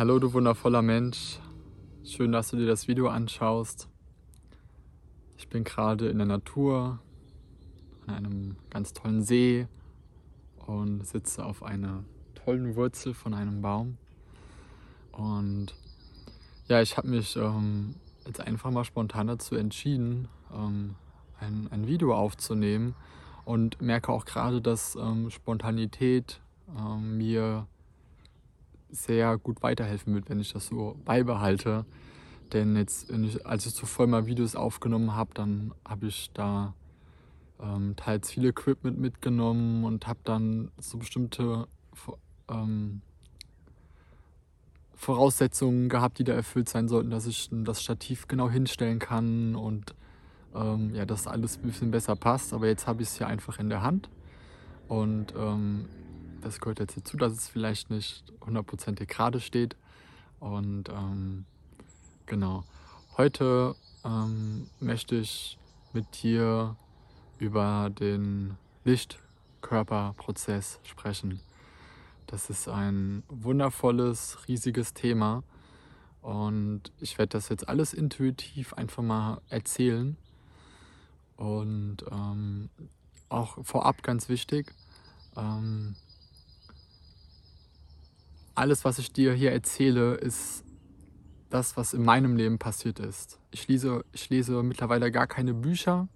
Hallo du wundervoller Mensch, schön, dass du dir das Video anschaust. Ich bin gerade in der Natur, an einem ganz tollen See und sitze auf einer tollen Wurzel von einem Baum. Und ja, ich habe mich ähm, jetzt einfach mal spontan dazu entschieden, ähm, ein, ein Video aufzunehmen und merke auch gerade, dass ähm, Spontanität ähm, mir sehr gut weiterhelfen wird, wenn ich das so beibehalte. Denn jetzt, ich, als ich zuvor mal Videos aufgenommen habe, dann habe ich da ähm, teils viel Equipment mitgenommen und habe dann so bestimmte ähm, Voraussetzungen gehabt, die da erfüllt sein sollten, dass ich das Stativ genau hinstellen kann und ähm, ja, dass alles ein bisschen besser passt. Aber jetzt habe ich es hier einfach in der Hand und ähm, das gehört jetzt dazu, dass es vielleicht nicht hundertprozentig gerade steht. Und ähm, genau, heute ähm, möchte ich mit dir über den Lichtkörperprozess sprechen. Das ist ein wundervolles, riesiges Thema. Und ich werde das jetzt alles intuitiv einfach mal erzählen. Und ähm, auch vorab ganz wichtig, ähm, alles, was ich dir hier erzähle, ist das, was in meinem Leben passiert ist. Ich lese, ich lese mittlerweile gar keine Bücher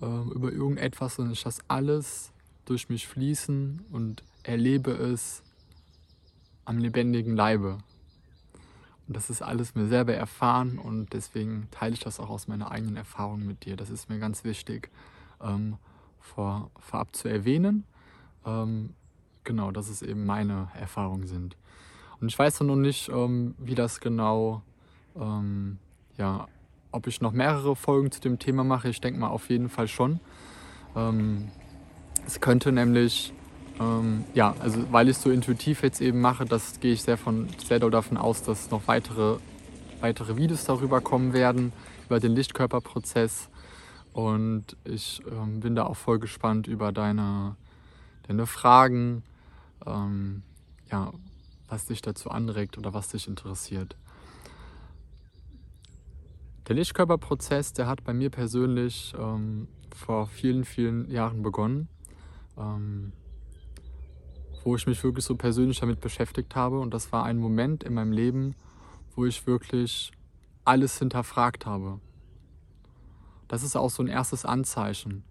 äh, über irgendetwas, sondern ich lasse alles durch mich fließen und erlebe es am lebendigen Leibe. Und das ist alles mir selber erfahren und deswegen teile ich das auch aus meiner eigenen Erfahrung mit dir. Das ist mir ganz wichtig ähm, vor, vorab zu erwähnen. Ähm, genau, dass es eben meine Erfahrungen sind. Und ich weiß noch nicht, ähm, wie das genau, ähm, ja, ob ich noch mehrere Folgen zu dem Thema mache. Ich denke mal auf jeden Fall schon. Ähm, es könnte nämlich, ähm, ja, also weil ich es so intuitiv jetzt eben mache, das gehe ich sehr, von, sehr doll davon aus, dass noch weitere, weitere Videos darüber kommen werden, über den Lichtkörperprozess. Und ich ähm, bin da auch voll gespannt über deine, deine Fragen ähm, ja, was dich dazu anregt oder was dich interessiert. Der Lichtkörperprozess, der hat bei mir persönlich ähm, vor vielen, vielen Jahren begonnen, ähm, wo ich mich wirklich so persönlich damit beschäftigt habe. Und das war ein Moment in meinem Leben, wo ich wirklich alles hinterfragt habe. Das ist auch so ein erstes Anzeichen,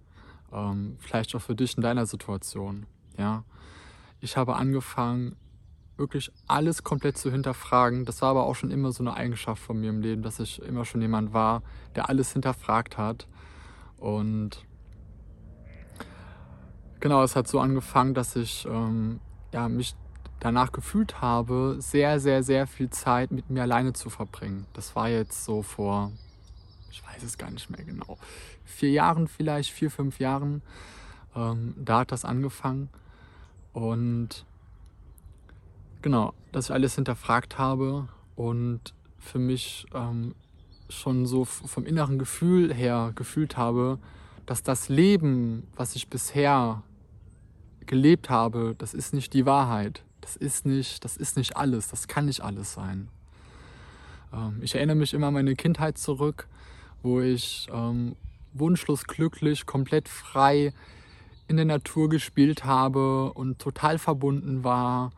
ähm, vielleicht auch für dich in deiner Situation. Ja, ich habe angefangen, wirklich alles komplett zu hinterfragen. Das war aber auch schon immer so eine Eigenschaft von mir im Leben, dass ich immer schon jemand war, der alles hinterfragt hat. Und genau, es hat so angefangen, dass ich ähm, ja, mich danach gefühlt habe, sehr, sehr, sehr viel Zeit mit mir alleine zu verbringen. Das war jetzt so vor, ich weiß es gar nicht mehr genau, vier Jahren vielleicht, vier, fünf Jahren. Ähm, da hat das angefangen. Und genau, dass ich alles hinterfragt habe und für mich ähm, schon so vom inneren Gefühl her gefühlt habe, dass das Leben, was ich bisher gelebt habe, das ist nicht die Wahrheit. Das ist nicht, das ist nicht alles, das kann nicht alles sein. Ähm, ich erinnere mich immer an meine Kindheit zurück, wo ich ähm, wunschlos glücklich, komplett frei in der Natur gespielt habe und total verbunden war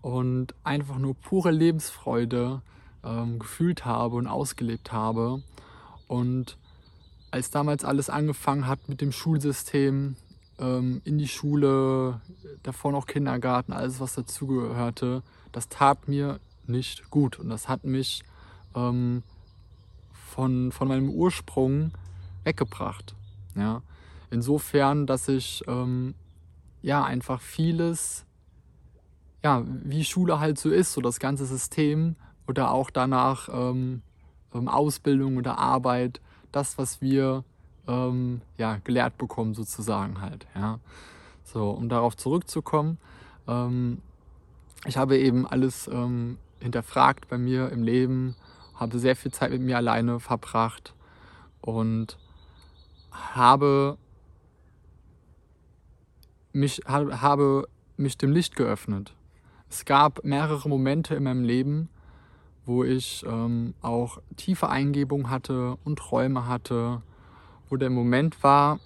und einfach nur pure Lebensfreude ähm, gefühlt habe und ausgelebt habe. Und als damals alles angefangen hat mit dem Schulsystem, ähm, in die Schule, davor noch Kindergarten, alles was dazugehörte, das tat mir nicht gut und das hat mich ähm, von, von meinem Ursprung weggebracht. Ja. Insofern, dass ich ähm, ja einfach vieles, ja, wie Schule halt so ist, so das ganze System oder auch danach ähm, ähm, Ausbildung oder Arbeit, das, was wir ähm, ja, gelehrt bekommen, sozusagen halt. Ja. So, um darauf zurückzukommen, ähm, ich habe eben alles ähm, hinterfragt bei mir im Leben, habe sehr viel Zeit mit mir alleine verbracht und habe mich, habe mich dem Licht geöffnet. es gab mehrere Momente in meinem Leben, wo ich ähm, auch tiefe Eingebung hatte und Träume hatte, wo der Moment war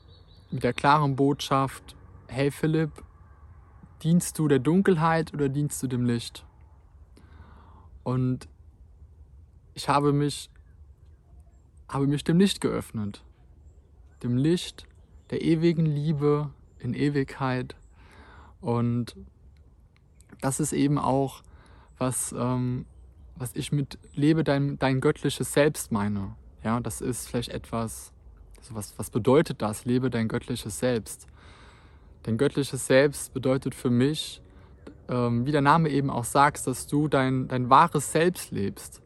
mit der klaren Botschaft, hey Philipp, dienst du der Dunkelheit oder dienst du dem Licht? Und ich habe mich, habe mich dem Licht geöffnet. Dem Licht der ewigen Liebe in Ewigkeit. Und das ist eben auch, was, ähm, was ich mit lebe dein, dein göttliches Selbst meine. Ja, das ist vielleicht etwas, also was, was bedeutet das? Lebe dein göttliches Selbst. Dein göttliches Selbst bedeutet für mich, ähm, wie der Name eben auch sagt, dass du dein, dein wahres Selbst lebst.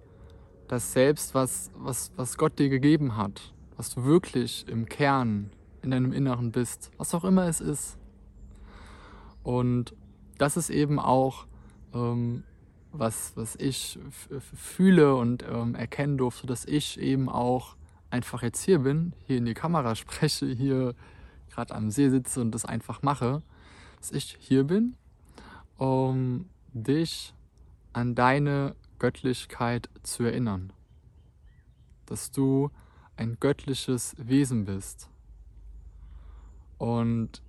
Das Selbst, was, was, was Gott dir gegeben hat, was du wirklich im Kern, in deinem Inneren bist, was auch immer es ist. Und das ist eben auch, ähm, was, was ich fühle und ähm, erkennen durfte, dass ich eben auch einfach jetzt hier bin, hier in die Kamera spreche, hier gerade am See sitze und das einfach mache, dass ich hier bin, um dich an deine Göttlichkeit zu erinnern. Dass du ein göttliches Wesen bist. Und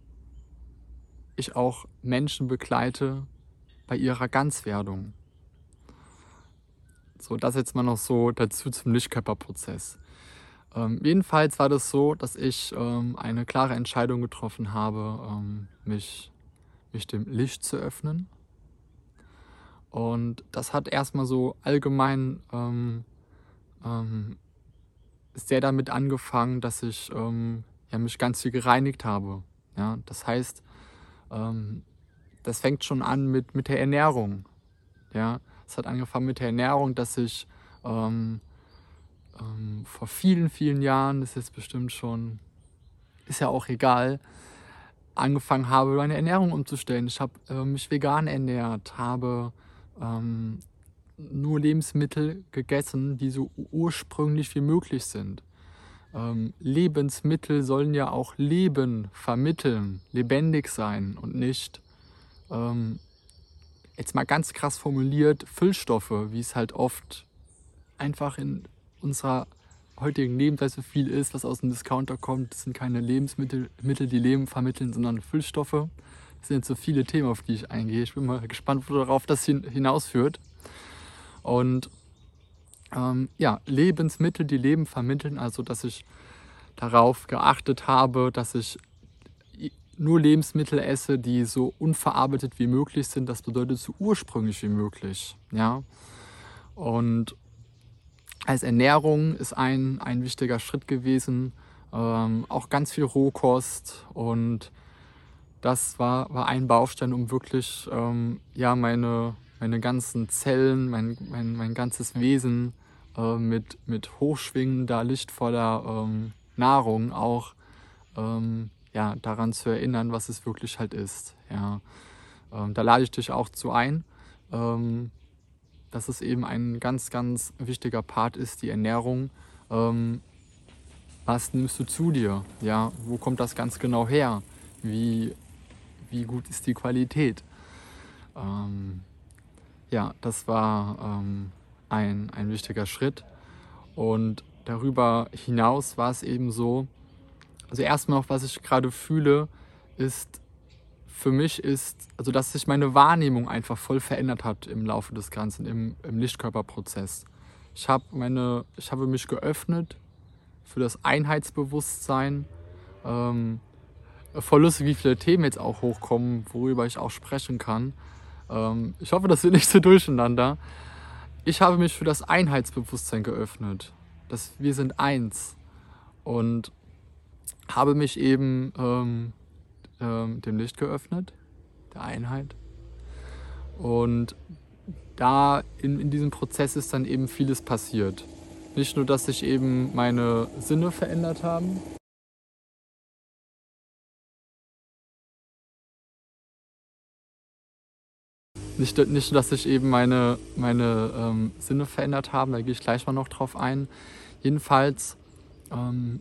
ich auch Menschen begleite bei ihrer Ganzwerdung. So, das jetzt mal noch so dazu zum Lichtkörperprozess. Ähm, jedenfalls war das so, dass ich ähm, eine klare Entscheidung getroffen habe, ähm, mich, mich dem Licht zu öffnen. Und das hat erstmal so allgemein ähm, ähm, sehr damit angefangen, dass ich ähm, ja, mich ganz viel gereinigt habe. Ja, das heißt, das fängt schon an mit, mit der Ernährung. Ja, es hat angefangen mit der Ernährung, dass ich ähm, ähm, vor vielen, vielen Jahren, das ist bestimmt schon, ist ja auch egal, angefangen habe, meine Ernährung umzustellen. Ich habe äh, mich vegan ernährt, habe ähm, nur Lebensmittel gegessen, die so ursprünglich wie möglich sind. Ähm, Lebensmittel sollen ja auch Leben vermitteln, lebendig sein und nicht, ähm, jetzt mal ganz krass formuliert, Füllstoffe, wie es halt oft einfach in unserer heutigen Lebensweise viel ist, was aus dem Discounter kommt. Das sind keine Lebensmittel, Mittel, die Leben vermitteln, sondern Füllstoffe. Das sind jetzt so viele Themen, auf die ich eingehe. Ich bin mal gespannt, worauf das hinausführt. Und ähm, ja, Lebensmittel, die Leben vermitteln, also dass ich darauf geachtet habe, dass ich nur Lebensmittel esse, die so unverarbeitet wie möglich sind. Das bedeutet so ursprünglich wie möglich. Ja? Und als Ernährung ist ein, ein wichtiger Schritt gewesen. Ähm, auch ganz viel Rohkost und das war, war ein Baustein, um wirklich ähm, ja, meine, meine ganzen Zellen, mein, mein, mein ganzes Wesen äh, mit, mit hochschwingender, lichtvoller ähm, Nahrung auch ähm, ja, daran zu erinnern, was es wirklich halt ist. Ja. Ähm, da lade ich dich auch zu ein. Ähm, dass es eben ein ganz, ganz wichtiger Part ist, die Ernährung. Ähm, was nimmst du zu dir? Ja, wo kommt das ganz genau her? Wie, wie gut ist die Qualität? Ja, das war ähm, ein, ein wichtiger Schritt. Und darüber hinaus war es eben so, also erstmal noch, was ich gerade fühle, ist für mich ist, also dass sich meine Wahrnehmung einfach voll verändert hat im Laufe des Ganzen, im, im Lichtkörperprozess. Ich, hab meine, ich habe mich geöffnet für das Einheitsbewusstsein. Ähm, voll lustig, wie viele Themen jetzt auch hochkommen, worüber ich auch sprechen kann. Ähm, ich hoffe, das wird nicht so durcheinander. Ich habe mich für das Einheitsbewusstsein geöffnet. dass wir sind eins. Und habe mich eben ähm, ähm, dem Licht geöffnet, der Einheit. Und da in, in diesem Prozess ist dann eben vieles passiert. Nicht nur, dass sich eben meine Sinne verändert haben, Nicht, nicht dass sich eben meine, meine ähm, Sinne verändert haben, da gehe ich gleich mal noch drauf ein. Jedenfalls ähm,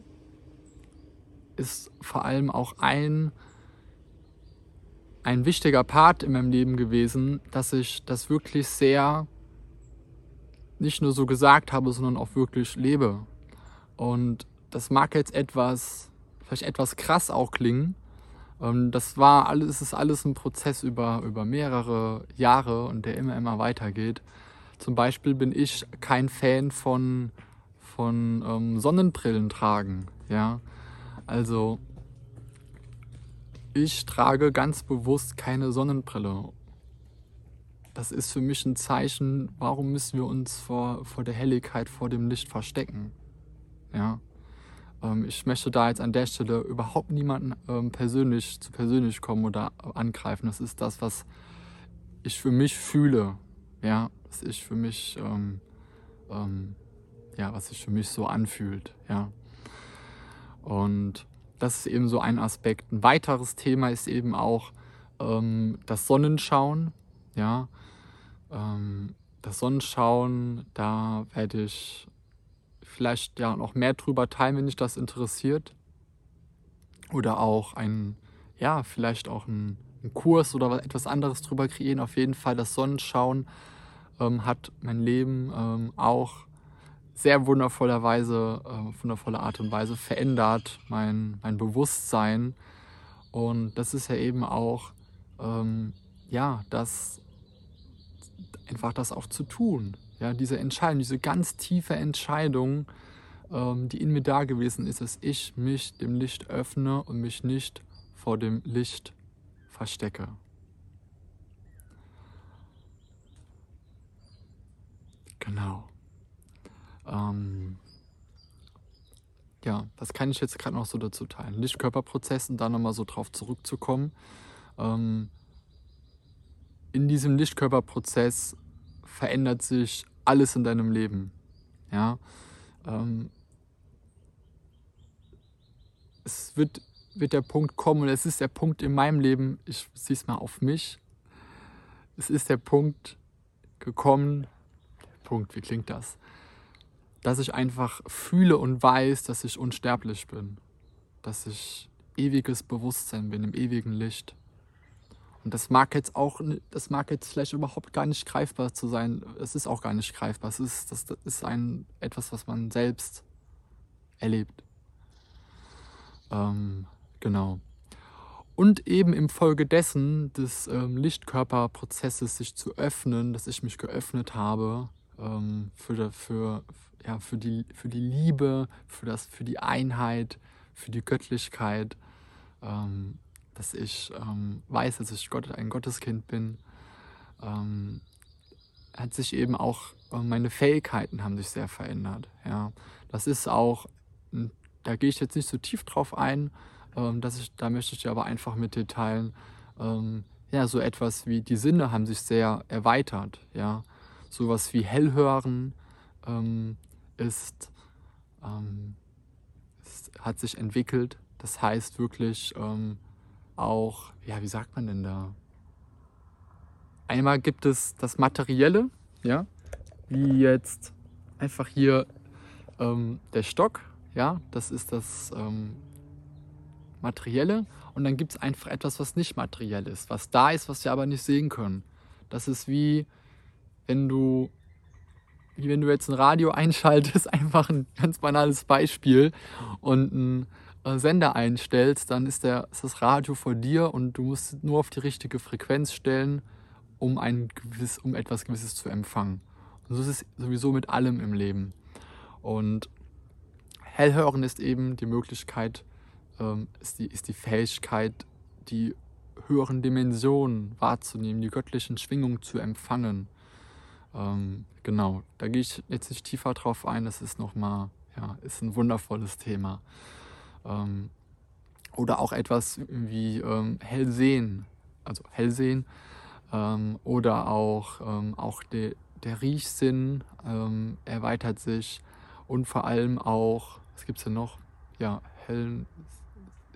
ist vor allem auch ein ein wichtiger Part in meinem Leben gewesen, dass ich das wirklich sehr nicht nur so gesagt habe, sondern auch wirklich lebe. Und das mag jetzt etwas, vielleicht etwas krass auch klingen. Ähm, das war alles, es ist alles ein Prozess über, über mehrere Jahre und der immer, immer weitergeht. Zum Beispiel bin ich kein Fan von, von ähm, Sonnenbrillen tragen. Ja? Also ich trage ganz bewusst keine Sonnenbrille. Das ist für mich ein Zeichen, warum müssen wir uns vor, vor der Helligkeit, vor dem Licht verstecken. Ja? Ähm, ich möchte da jetzt an der Stelle überhaupt niemanden ähm, persönlich zu persönlich kommen oder angreifen. Das ist das, was ich für mich fühle. Ja, was ich für mich, ähm, ähm, ja, was sich für mich so anfühlt. Ja. Und das ist eben so ein Aspekt. Ein weiteres Thema ist eben auch ähm, das Sonnenschauen. Ja, ähm, das Sonnenschauen, da werde ich vielleicht ja noch mehr drüber teilen, wenn dich das interessiert. Oder auch ein, ja, vielleicht auch ein, ein Kurs oder etwas anderes drüber kreieren. Auf jeden Fall das Sonnenschauen ähm, hat mein Leben ähm, auch sehr wundervollerweise, äh, wundervolle Art und Weise verändert, mein, mein Bewusstsein. Und das ist ja eben auch, ähm, ja, das einfach das auch zu tun. Ja, diese Entscheidung, diese ganz tiefe Entscheidung, ähm, die in mir da gewesen ist, dass ich mich dem Licht öffne und mich nicht vor dem Licht verstecke. Genau. Ähm, ja, was kann ich jetzt gerade noch so dazu teilen? Lichtkörperprozess und da nochmal so drauf zurückzukommen. Ähm, in diesem Lichtkörperprozess verändert sich alles in deinem Leben. Ja, ähm, es wird, wird der Punkt kommen, und es ist der Punkt in meinem Leben, ich sehe es mal auf mich, es ist der Punkt gekommen, Punkt, wie klingt das? Dass ich einfach fühle und weiß, dass ich unsterblich bin, dass ich ewiges Bewusstsein bin, im ewigen Licht. Und das mag jetzt auch, das mag jetzt vielleicht überhaupt gar nicht greifbar zu sein. Es ist auch gar nicht greifbar. Es ist, das ist ein, etwas, was man selbst erlebt. Ähm, genau. Und eben im Folge dessen des ähm, Lichtkörperprozesses sich zu öffnen, dass ich mich geöffnet habe ähm, für, für, ja, für, die, für die Liebe, für, das, für die Einheit, für die Göttlichkeit. Ähm, dass ich ähm, weiß, dass ich Gott, ein Gotteskind bin, ähm, hat sich eben auch, äh, meine Fähigkeiten haben sich sehr verändert. Ja. Das ist auch, da gehe ich jetzt nicht so tief drauf ein, ähm, dass ich, da möchte ich dir aber einfach mit dir teilen, ähm, ja, so etwas wie die Sinne haben sich sehr erweitert. Ja. Sowas wie Hellhören ähm, ist, ähm, ist, hat sich entwickelt. Das heißt wirklich, ähm, auch, ja, wie sagt man denn da? Einmal gibt es das Materielle, ja, wie jetzt einfach hier ähm, der Stock, ja, das ist das ähm, Materielle. Und dann gibt es einfach etwas, was nicht materiell ist, was da ist, was wir aber nicht sehen können. Das ist wie, wenn du, wie wenn du jetzt ein Radio einschaltest, einfach ein ganz banales Beispiel und ein Sender einstellst, dann ist, der, ist das Radio vor dir und du musst nur auf die richtige Frequenz stellen, um, ein gewiss, um etwas Gewisses zu empfangen. Und so ist es sowieso mit allem im Leben. Und Hellhören ist eben die Möglichkeit, ähm, ist, die, ist die Fähigkeit, die höheren Dimensionen wahrzunehmen, die göttlichen Schwingungen zu empfangen. Ähm, genau, da gehe ich jetzt nicht tiefer drauf ein, das ist nochmal, ja, ist ein wundervolles Thema. Ähm, oder auch etwas wie ähm, Hellsehen, also Hellsehen. Ähm, oder auch, ähm, auch de, der Riechsinn ähm, erweitert sich. Und vor allem auch, was gibt es denn noch? Ja, hellen,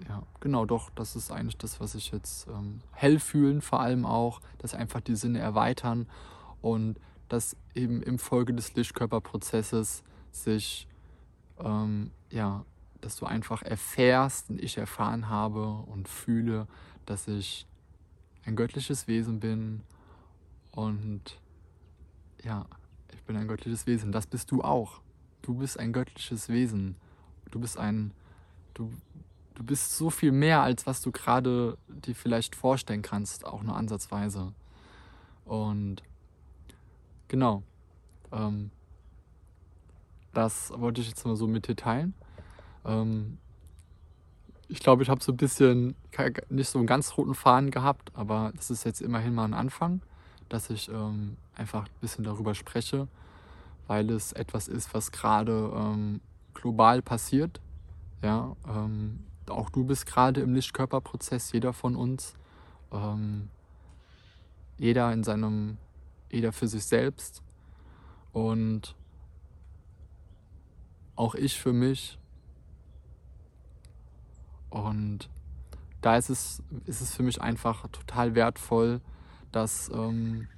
ja, genau, doch, das ist eigentlich das, was ich jetzt ähm, hell fühlen, vor allem auch, dass einfach die Sinne erweitern und dass eben im Folge des Lichtkörperprozesses sich ähm, ja, dass du einfach erfährst und ich erfahren habe und fühle, dass ich ein göttliches Wesen bin und ja, ich bin ein göttliches Wesen. Das bist du auch. Du bist ein göttliches Wesen. Du bist ein, du, du bist so viel mehr, als was du gerade dir vielleicht vorstellen kannst, auch nur ansatzweise. Und genau, ähm, das wollte ich jetzt mal so mit dir teilen. Ähm, ich glaube, ich habe so ein bisschen nicht so einen ganz roten Faden gehabt, aber das ist jetzt immerhin mal ein Anfang, dass ich ähm, einfach ein bisschen darüber spreche, weil es etwas ist, was gerade ähm, global passiert. Ja, ähm, auch du bist gerade im Lichtkörperprozess, jeder von uns. Ähm, jeder in seinem, jeder für sich selbst. Und auch ich für mich. Und da ist es, ist es für mich einfach total wertvoll, das ähm,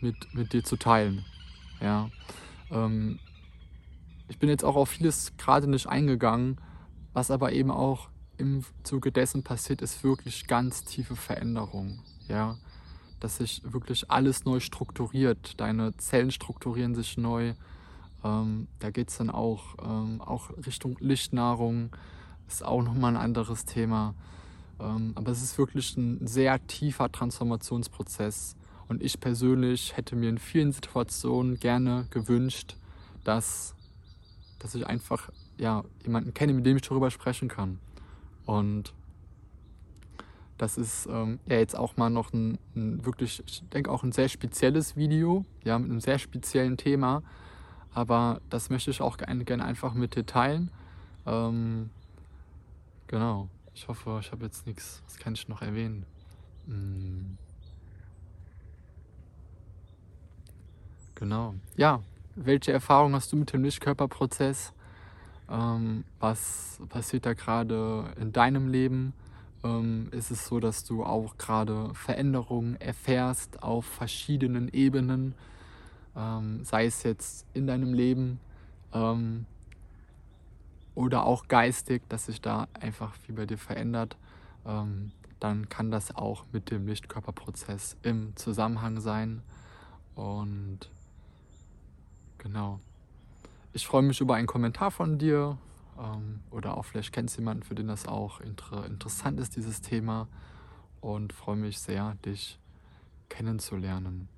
mit, mit dir zu teilen. Ja. Ähm, ich bin jetzt auch auf vieles gerade nicht eingegangen, was aber eben auch im Zuge dessen passiert, ist wirklich ganz tiefe Veränderung. Ja. Dass sich wirklich alles neu strukturiert. Deine Zellen strukturieren sich neu. Ähm, da geht es dann auch, ähm, auch Richtung Lichtnahrung. Ist auch nochmal ein anderes Thema. Ähm, aber es ist wirklich ein sehr tiefer Transformationsprozess. Und ich persönlich hätte mir in vielen Situationen gerne gewünscht, dass, dass ich einfach ja, jemanden kenne, mit dem ich darüber sprechen kann. Und das ist ähm, ja jetzt auch mal noch ein, ein wirklich, ich denke auch ein sehr spezielles Video, ja, mit einem sehr speziellen Thema. Aber das möchte ich auch gerne, einfach mit dir teilen. Ähm, genau. Ich hoffe, ich habe jetzt nichts. Was kann ich noch erwähnen? Hm. Genau. Ja, welche Erfahrung hast du mit dem Lichtkörperprozess? Ähm, was passiert da gerade in deinem Leben? Ähm, ist es so, dass du auch gerade Veränderungen erfährst auf verschiedenen Ebenen? Ähm, sei es jetzt in deinem Leben ähm, oder auch geistig, dass sich da einfach viel bei dir verändert, ähm, dann kann das auch mit dem Lichtkörperprozess im Zusammenhang sein. Und Genau. Ich freue mich über einen Kommentar von dir ähm, oder auch vielleicht kennst du jemanden, für den das auch inter interessant ist, dieses Thema. Und freue mich sehr, dich kennenzulernen.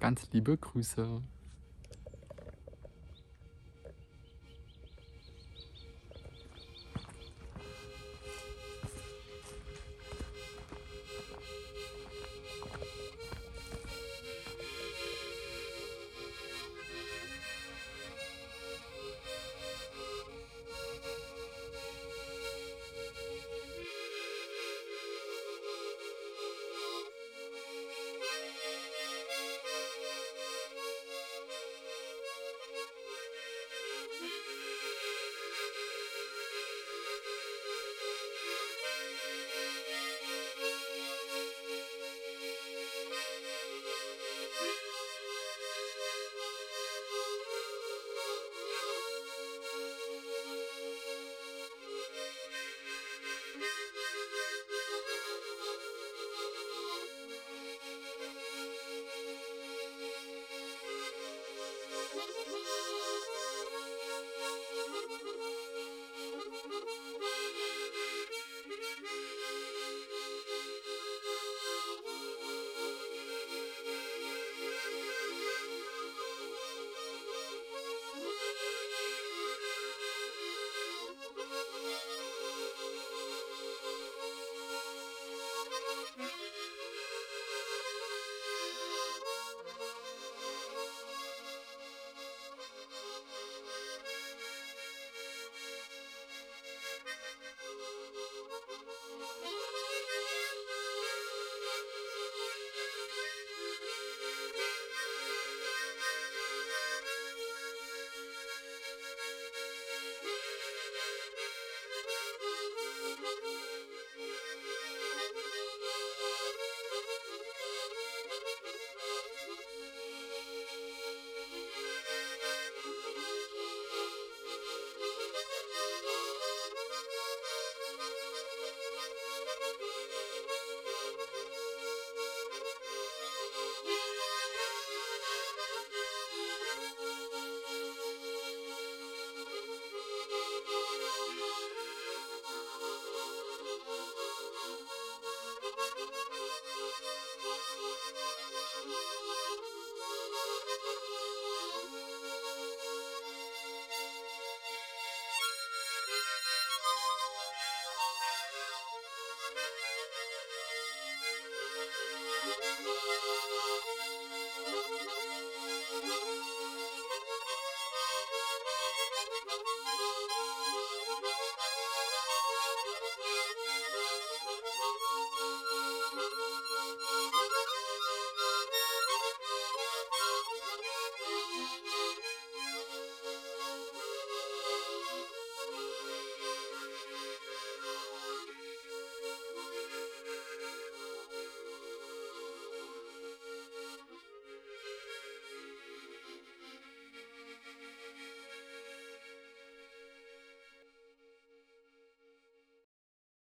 Ganz liebe Grüße.